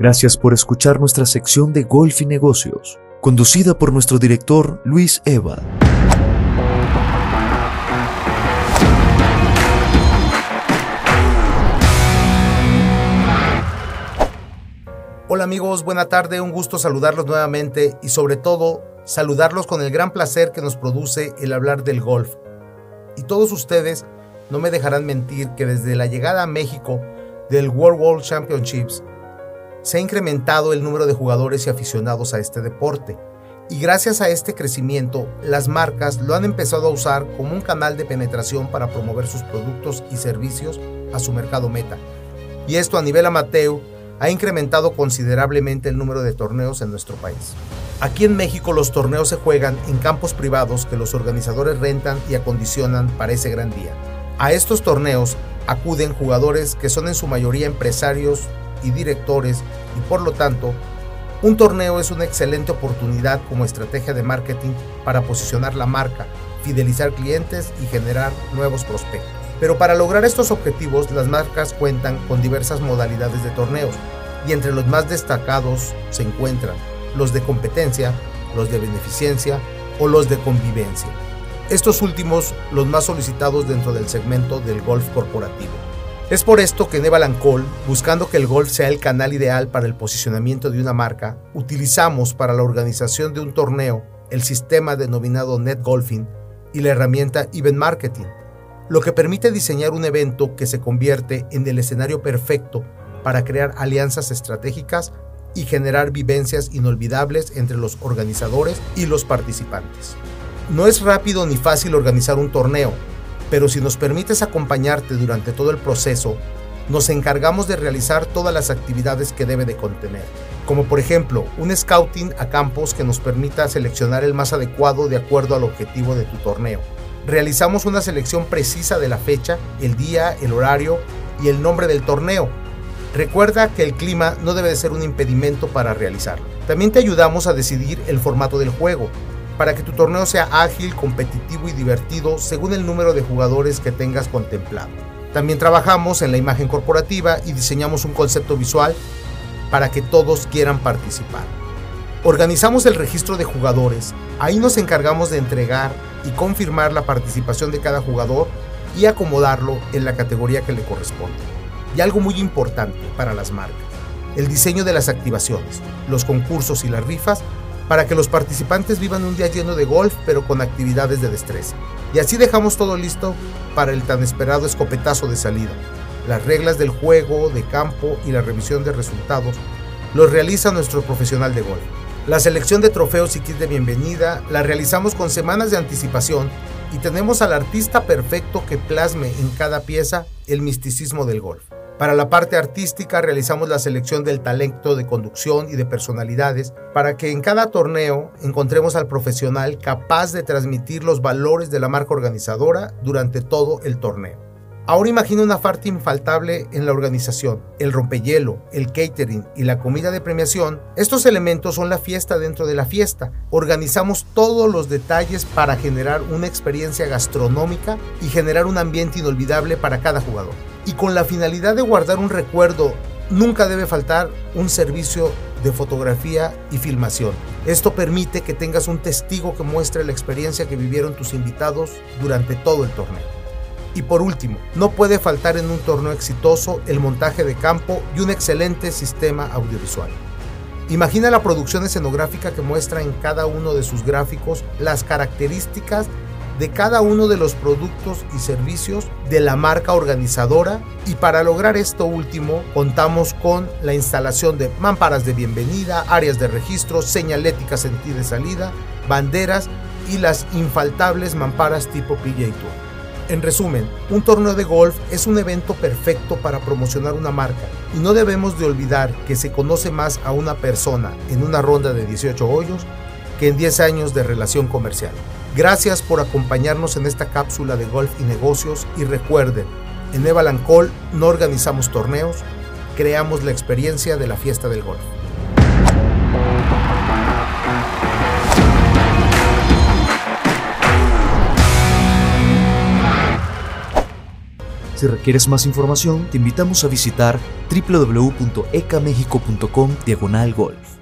Gracias por escuchar nuestra sección de Golf y Negocios, conducida por nuestro director Luis Eva. Hola amigos, buena tarde, un gusto saludarlos nuevamente y sobre todo saludarlos con el gran placer que nos produce el hablar del golf. Y todos ustedes no me dejarán mentir que desde la llegada a México del World World Championships se ha incrementado el número de jugadores y aficionados a este deporte. Y gracias a este crecimiento, las marcas lo han empezado a usar como un canal de penetración para promover sus productos y servicios a su mercado meta. Y esto a nivel amateur ha incrementado considerablemente el número de torneos en nuestro país. Aquí en México los torneos se juegan en campos privados que los organizadores rentan y acondicionan para ese gran día. A estos torneos acuden jugadores que son en su mayoría empresarios y directores y por lo tanto un torneo es una excelente oportunidad como estrategia de marketing para posicionar la marca, fidelizar clientes y generar nuevos prospectos. Pero para lograr estos objetivos las marcas cuentan con diversas modalidades de torneos y entre los más destacados se encuentran los de competencia, los de beneficencia o los de convivencia. Estos últimos los más solicitados dentro del segmento del golf corporativo. Es por esto que Neva Cole, buscando que el golf sea el canal ideal para el posicionamiento de una marca, utilizamos para la organización de un torneo el sistema denominado Net Golfing y la herramienta Event Marketing, lo que permite diseñar un evento que se convierte en el escenario perfecto para crear alianzas estratégicas y generar vivencias inolvidables entre los organizadores y los participantes. No es rápido ni fácil organizar un torneo, pero si nos permites acompañarte durante todo el proceso, nos encargamos de realizar todas las actividades que debe de contener, como por ejemplo un scouting a campos que nos permita seleccionar el más adecuado de acuerdo al objetivo de tu torneo. Realizamos una selección precisa de la fecha, el día, el horario y el nombre del torneo. Recuerda que el clima no debe de ser un impedimento para realizarlo. También te ayudamos a decidir el formato del juego, para que tu torneo sea ágil, competitivo y divertido según el número de jugadores que tengas contemplado. También trabajamos en la imagen corporativa y diseñamos un concepto visual para que todos quieran participar. Organizamos el registro de jugadores, ahí nos encargamos de entregar y confirmar la participación de cada jugador y acomodarlo en la categoría que le corresponde. Y algo muy importante para las marcas, el diseño de las activaciones, los concursos y las rifas para que los participantes vivan un día lleno de golf pero con actividades de destreza. Y así dejamos todo listo para el tan esperado escopetazo de salida. Las reglas del juego, de campo y la revisión de resultados los realiza nuestro profesional de golf. La selección de trofeos y kits de bienvenida la realizamos con semanas de anticipación y tenemos al artista perfecto que plasme en cada pieza el misticismo del golf. Para la parte artística realizamos la selección del talento de conducción y de personalidades para que en cada torneo encontremos al profesional capaz de transmitir los valores de la marca organizadora durante todo el torneo. Ahora imagina una parte infaltable en la organización, el rompehielo, el catering y la comida de premiación. Estos elementos son la fiesta dentro de la fiesta. Organizamos todos los detalles para generar una experiencia gastronómica y generar un ambiente inolvidable para cada jugador. Y con la finalidad de guardar un recuerdo, nunca debe faltar un servicio de fotografía y filmación. Esto permite que tengas un testigo que muestre la experiencia que vivieron tus invitados durante todo el torneo. Y por último, no puede faltar en un torneo exitoso el montaje de campo y un excelente sistema audiovisual. Imagina la producción escenográfica que muestra en cada uno de sus gráficos las características de cada uno de los productos y servicios de la marca organizadora y para lograr esto último contamos con la instalación de mamparas de bienvenida, áreas de registro, señaléticas en ti de salida, banderas y las infaltables mamparas tipo PJ Tour. En resumen, un torneo de golf es un evento perfecto para promocionar una marca y no debemos de olvidar que se conoce más a una persona en una ronda de 18 hoyos que en 10 años de relación comercial. Gracias por acompañarnos en esta cápsula de golf y negocios y recuerden, en Eva Lancol no organizamos torneos, creamos la experiencia de la fiesta del golf. Si requieres más información, te invitamos a visitar www.ecamexico.com diagonal golf.